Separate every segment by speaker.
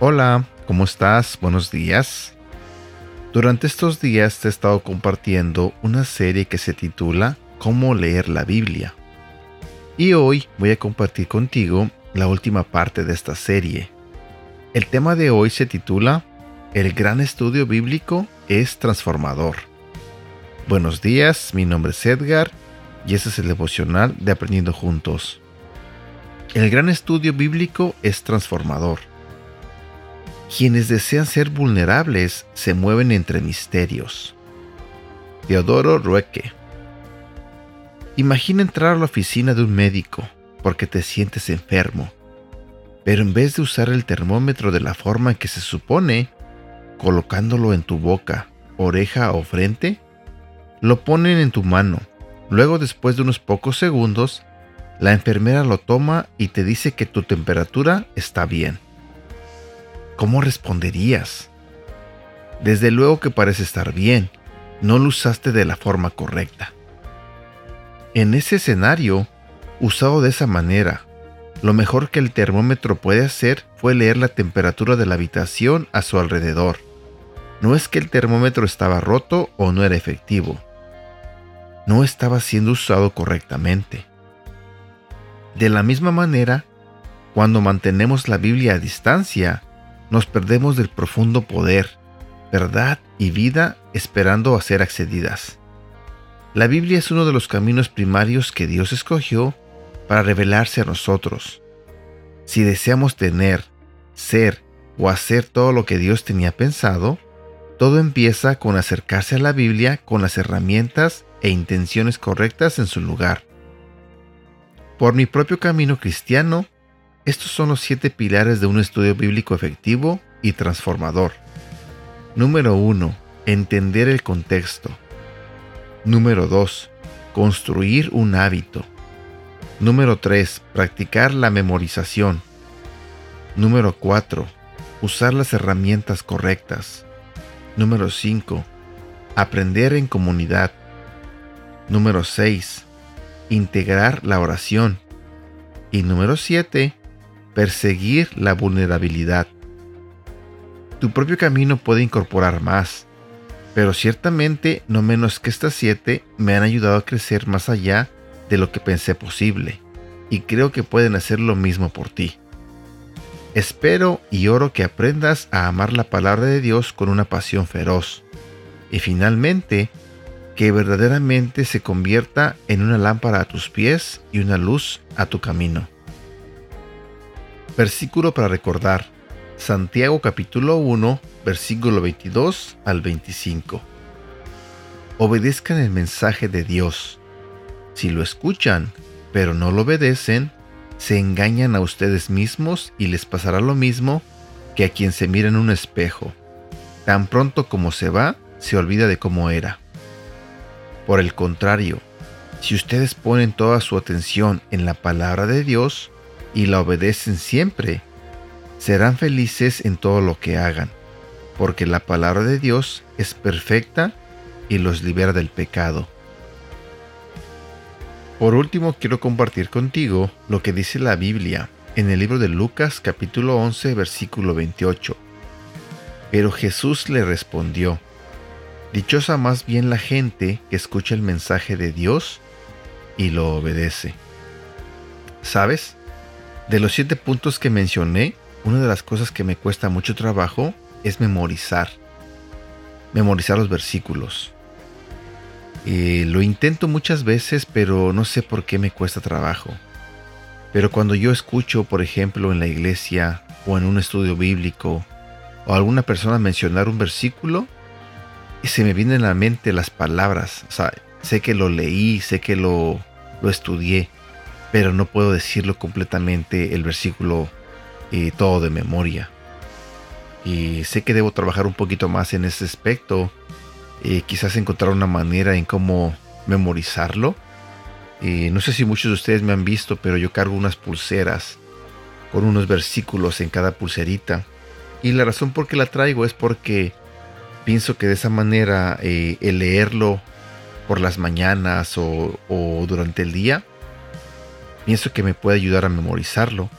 Speaker 1: Hola, ¿cómo estás? Buenos días. Durante estos días te he estado compartiendo una serie que se titula Cómo leer la Biblia. Y hoy voy a compartir contigo la última parte de esta serie. El tema de hoy se titula El gran estudio bíblico es transformador. Buenos días, mi nombre es Edgar y este es el devocional de Aprendiendo Juntos. El gran estudio bíblico es transformador. Quienes desean ser vulnerables se mueven entre misterios. Teodoro Rueque. Imagina entrar a la oficina de un médico porque te sientes enfermo, pero en vez de usar el termómetro de la forma en que se supone, colocándolo en tu boca, oreja o frente, lo ponen en tu mano. Luego, después de unos pocos segundos, la enfermera lo toma y te dice que tu temperatura está bien. ¿Cómo responderías? Desde luego que parece estar bien, no lo usaste de la forma correcta. En ese escenario, usado de esa manera, lo mejor que el termómetro puede hacer fue leer la temperatura de la habitación a su alrededor. No es que el termómetro estaba roto o no era efectivo. No estaba siendo usado correctamente. De la misma manera, cuando mantenemos la Biblia a distancia, nos perdemos del profundo poder, verdad y vida esperando a ser accedidas. La Biblia es uno de los caminos primarios que Dios escogió para revelarse a nosotros. Si deseamos tener, ser o hacer todo lo que Dios tenía pensado, todo empieza con acercarse a la Biblia con las herramientas e intenciones correctas en su lugar. Por mi propio camino cristiano, estos son los siete pilares de un estudio bíblico efectivo y transformador. Número 1. Entender el contexto. Número 2. Construir un hábito. Número 3. Practicar la memorización. Número 4. Usar las herramientas correctas. Número 5. Aprender en comunidad. Número 6. Integrar la oración. Y número 7 perseguir la vulnerabilidad. Tu propio camino puede incorporar más, pero ciertamente no menos que estas siete me han ayudado a crecer más allá de lo que pensé posible, y creo que pueden hacer lo mismo por ti. Espero y oro que aprendas a amar la palabra de Dios con una pasión feroz, y finalmente, que verdaderamente se convierta en una lámpara a tus pies y una luz a tu camino. Versículo para recordar. Santiago capítulo 1, versículo 22 al 25. Obedezcan el mensaje de Dios. Si lo escuchan, pero no lo obedecen, se engañan a ustedes mismos y les pasará lo mismo que a quien se mira en un espejo. Tan pronto como se va, se olvida de cómo era. Por el contrario, si ustedes ponen toda su atención en la palabra de Dios, y la obedecen siempre, serán felices en todo lo que hagan, porque la palabra de Dios es perfecta y los libera del pecado. Por último, quiero compartir contigo lo que dice la Biblia en el libro de Lucas capítulo 11 versículo 28. Pero Jesús le respondió, Dichosa más bien la gente que escucha el mensaje de Dios y lo obedece. ¿Sabes? De los siete puntos que mencioné, una de las cosas que me cuesta mucho trabajo es memorizar. Memorizar los versículos. Eh, lo intento muchas veces, pero no sé por qué me cuesta trabajo. Pero cuando yo escucho, por ejemplo, en la iglesia o en un estudio bíblico, o alguna persona mencionar un versículo, se me vienen a la mente las palabras. O sea, sé que lo leí, sé que lo, lo estudié, pero no puedo decirlo completamente el versículo eh, todo de memoria. Y sé que debo trabajar un poquito más en ese aspecto. Eh, quizás encontrar una manera en cómo memorizarlo. Eh, no sé si muchos de ustedes me han visto, pero yo cargo unas pulseras con unos versículos en cada pulserita. Y la razón por qué la traigo es porque pienso que de esa manera el leerlo por las mañanas o durante el día Pienso que me puede ayudar a memorizarlo,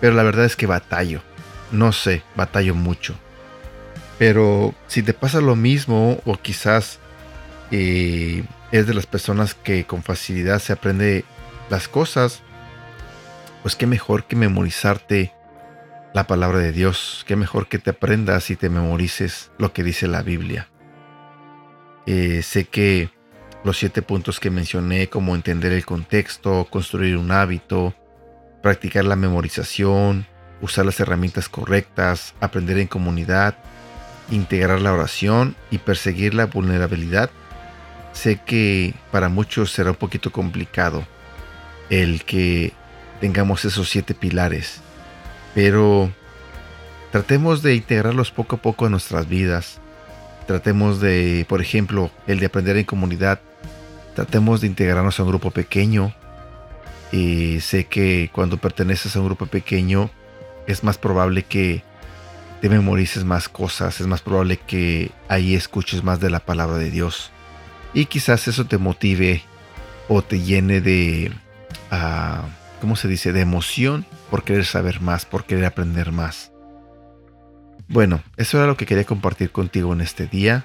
Speaker 1: pero la verdad es que batallo. no sé, batallo mucho. Pero si te pasa lo mismo o quizás eh, es de las personas que con facilidad se aprende las cosas, pues qué mejor que memorizarte la palabra de Dios, qué mejor que te aprendas y te memorices lo que dice la Biblia. Eh, sé que los siete puntos que mencioné, como entender el contexto, construir un hábito, practicar la memorización, usar las herramientas correctas, aprender en comunidad, integrar la oración y perseguir la vulnerabilidad, sé que para muchos será un poquito complicado el que tengamos esos siete pilares, pero tratemos de integrarlos poco a poco en nuestras vidas. Tratemos de, por ejemplo, el de aprender en comunidad. Tratemos de integrarnos a un grupo pequeño. Y sé que cuando perteneces a un grupo pequeño es más probable que te memorices más cosas, es más probable que ahí escuches más de la palabra de Dios. Y quizás eso te motive o te llene de, uh, ¿cómo se dice?, de emoción por querer saber más, por querer aprender más. Bueno, eso era lo que quería compartir contigo en este día.